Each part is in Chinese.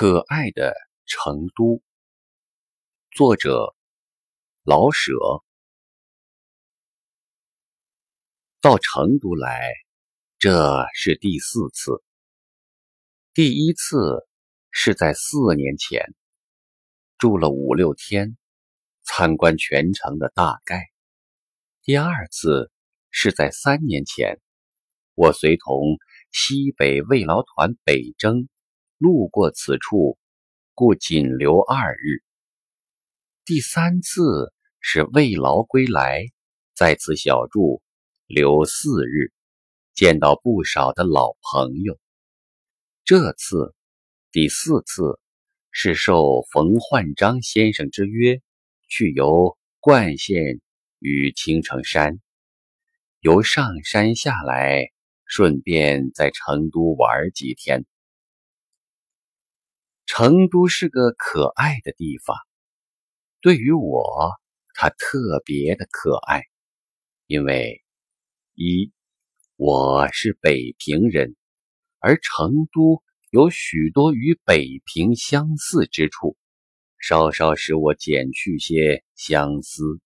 可爱的成都，作者老舍。到成都来，这是第四次。第一次是在四年前，住了五六天，参观全城的大概。第二次是在三年前，我随同西北慰劳团北征。路过此处，故仅留二日。第三次是慰劳归来，在此小住留四日，见到不少的老朋友。这次第四次是受冯焕章先生之约，去游冠县与青城山，由上山下来，顺便在成都玩几天。成都是个可爱的地方，对于我，它特别的可爱，因为一我是北平人，而成都有许多与北平相似之处，稍稍使我减去些相思。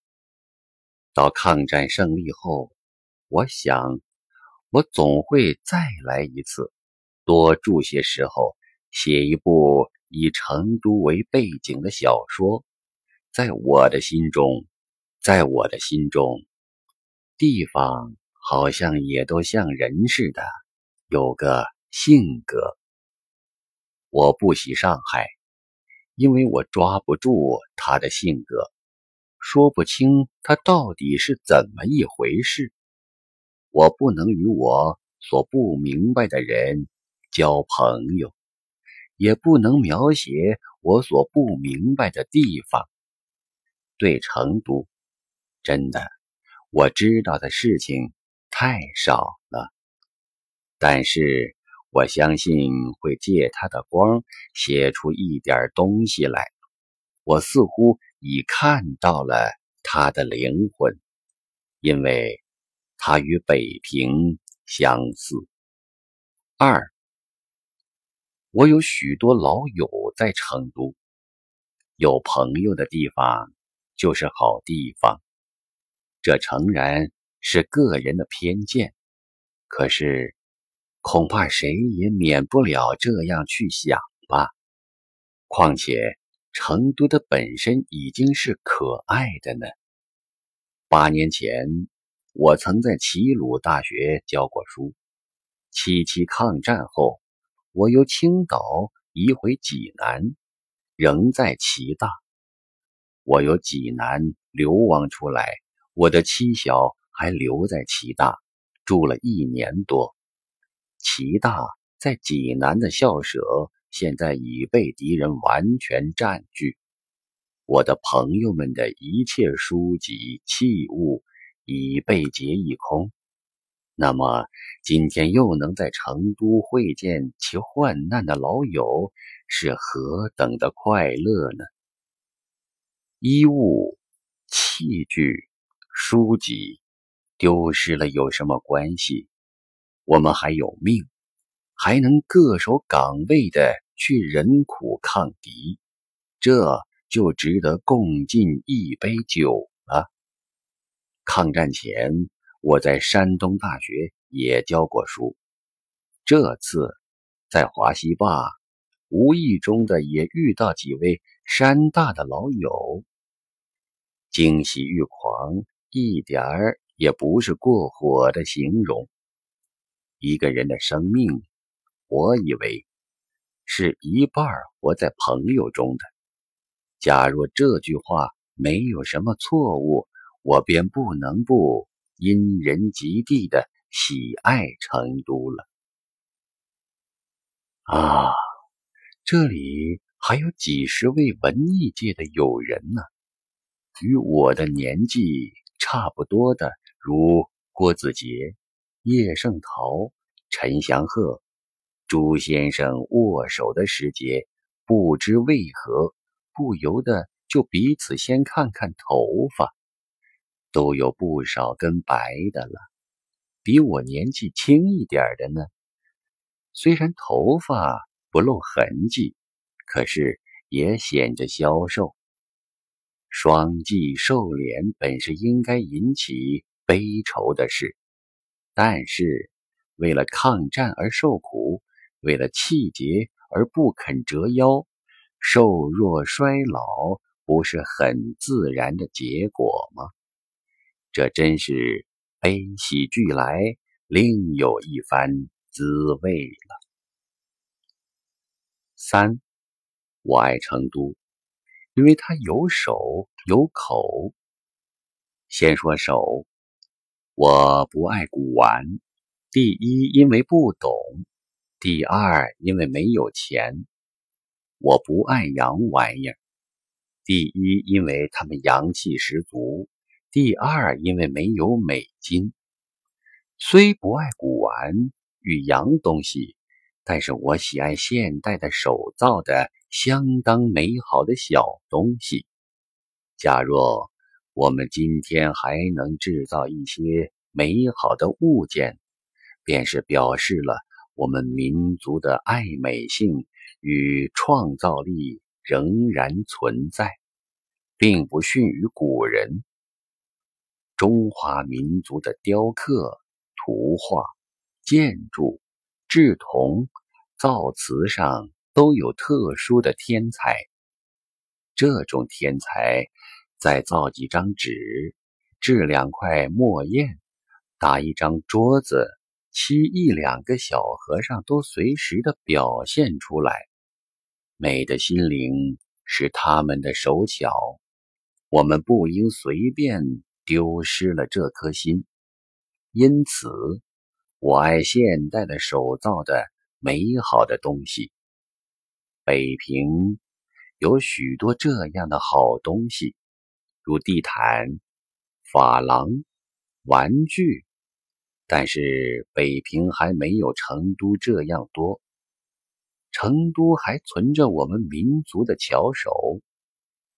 到抗战胜利后，我想我总会再来一次，多住些时候，写一部。以成都为背景的小说，在我的心中，在我的心中，地方好像也都像人似的，有个性格。我不喜上海，因为我抓不住他的性格，说不清他到底是怎么一回事。我不能与我所不明白的人交朋友。也不能描写我所不明白的地方。对成都，真的，我知道的事情太少了。但是我相信会借他的光写出一点东西来。我似乎已看到了他的灵魂，因为他与北平相似。二。我有许多老友在成都，有朋友的地方就是好地方。这诚然是个人的偏见，可是恐怕谁也免不了这样去想吧。况且成都的本身已经是可爱的呢。八年前，我曾在齐鲁大学教过书。七七抗战后。我由青岛移回济南，仍在齐大。我由济南流亡出来，我的妻小还留在齐大，住了一年多。齐大在济南的校舍现在已被敌人完全占据，我的朋友们的一切书籍器物已被劫一空。那么，今天又能在成都会见其患难的老友，是何等的快乐呢？衣物、器具、书籍丢失了有什么关系？我们还有命，还能各守岗位的去忍苦抗敌，这就值得共进一杯酒了。抗战前。我在山东大学也教过书，这次在华西坝，无意中的也遇到几位山大的老友，惊喜欲狂，一点儿也不是过火的形容。一个人的生命，我以为是一半活在朋友中的。假若这句话没有什么错误，我便不能不。因人及地的喜爱成都了啊！这里还有几十位文艺界的友人呢，与我的年纪差不多的，如郭子杰、叶圣陶、陈祥鹤、朱先生握手的时节，不知为何，不由得就彼此先看看头发。都有不少根白的了，比我年纪轻一点的呢。虽然头发不露痕迹，可是也显着消瘦。双髻瘦脸本是应该引起悲愁的事，但是为了抗战而受苦，为了气节而不肯折腰，瘦弱衰老不是很自然的结果吗？这真是悲喜俱来，另有一番滋味了。三，我爱成都，因为它有手有口。先说手，我不爱古玩。第一，因为不懂；第二，因为没有钱。我不爱洋玩意儿。第一，因为他们洋气十足；第二，因为没有美金。虽不爱古玩与洋东西。但是我喜爱现代的手造的相当美好的小东西。假若我们今天还能制造一些美好的物件，便是表示了我们民族的爱美性与创造力仍然存在，并不逊于古人。中华民族的雕刻、图画、建筑。制铜、造瓷上都有特殊的天才。这种天才，在造几张纸、制两块墨砚、打一张桌子、漆一两个小和尚，都随时的表现出来。美的心灵是他们的手巧，我们不应随便丢失了这颗心。因此。我爱现代的手造的美好的东西。北平有许多这样的好东西，如地毯、珐琅、玩具，但是北平还没有成都这样多。成都还存着我们民族的巧手。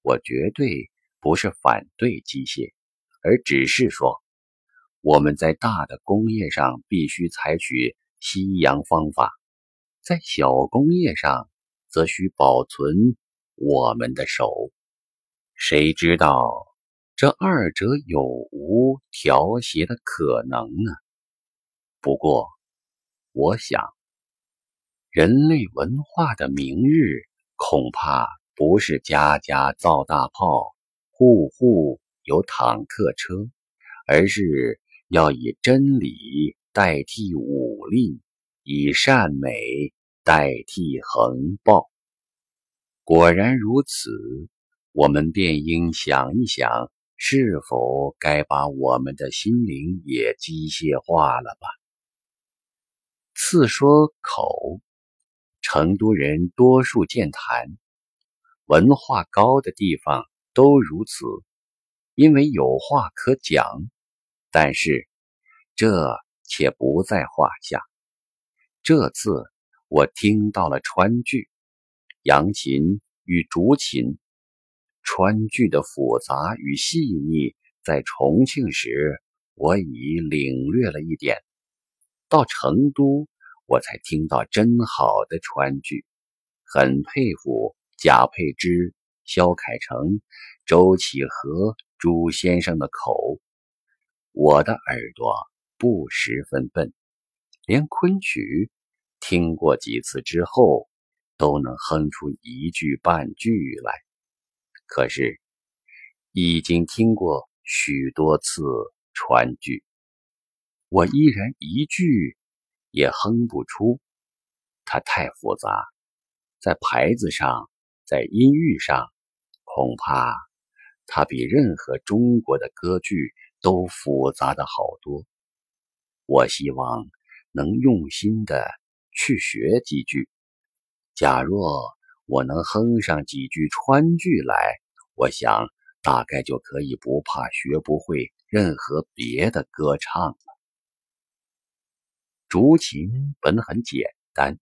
我绝对不是反对机械，而只是说。我们在大的工业上必须采取西洋方法，在小工业上则需保存我们的手。谁知道这二者有无调谐的可能呢？不过，我想，人类文化的明日恐怕不是家家造大炮，户户有坦克车，而是。要以真理代替武力，以善美代替横暴。果然如此，我们便应想一想，是否该把我们的心灵也机械化了吧？次说口，成都人多数健谈，文化高的地方都如此，因为有话可讲。但是，这且不在话下。这次我听到了川剧、扬琴与竹琴。川剧的复杂与细腻，在重庆时我已领略了一点。到成都，我才听到真好的川剧，很佩服贾佩之、萧凯成、周启和朱先生的口。我的耳朵不十分笨，连昆曲听过几次之后，都能哼出一句半句来。可是，已经听过许多次川剧，我依然一句也哼不出。它太复杂，在牌子上，在音域上，恐怕它比任何中国的歌剧。都复杂的好多，我希望能用心的去学几句。假若我能哼上几句川剧来，我想大概就可以不怕学不会任何别的歌唱了。竹琴本很简单，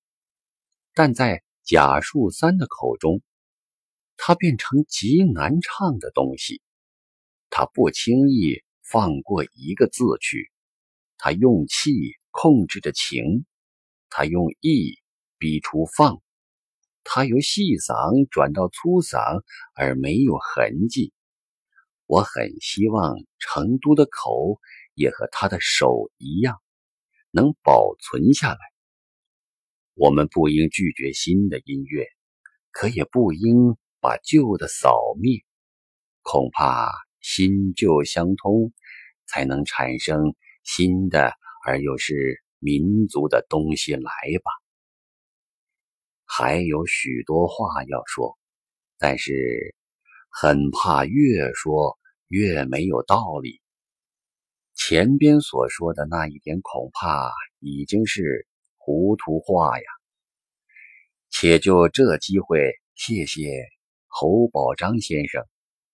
但在贾树三的口中，它变成极难唱的东西。他不轻易。放过一个字去，他用气控制着情，他用意逼出放，他由细嗓转到粗嗓而没有痕迹。我很希望成都的口也和他的手一样，能保存下来。我们不应拒绝新的音乐，可也不应把旧的扫灭。恐怕新旧相通，才能产生新的而又是民族的东西来吧。还有许多话要说，但是。很怕越说越没有道理。前边所说的那一点，恐怕已经是糊涂话呀。且就这机会，谢谢侯宝章先生，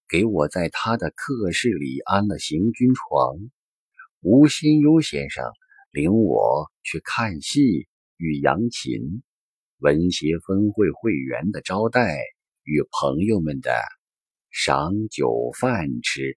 给我在他的客室里安了行军床。吴新优先生领我去看戏与扬琴，文协分会会员的招待与朋友们的。赏酒饭吃。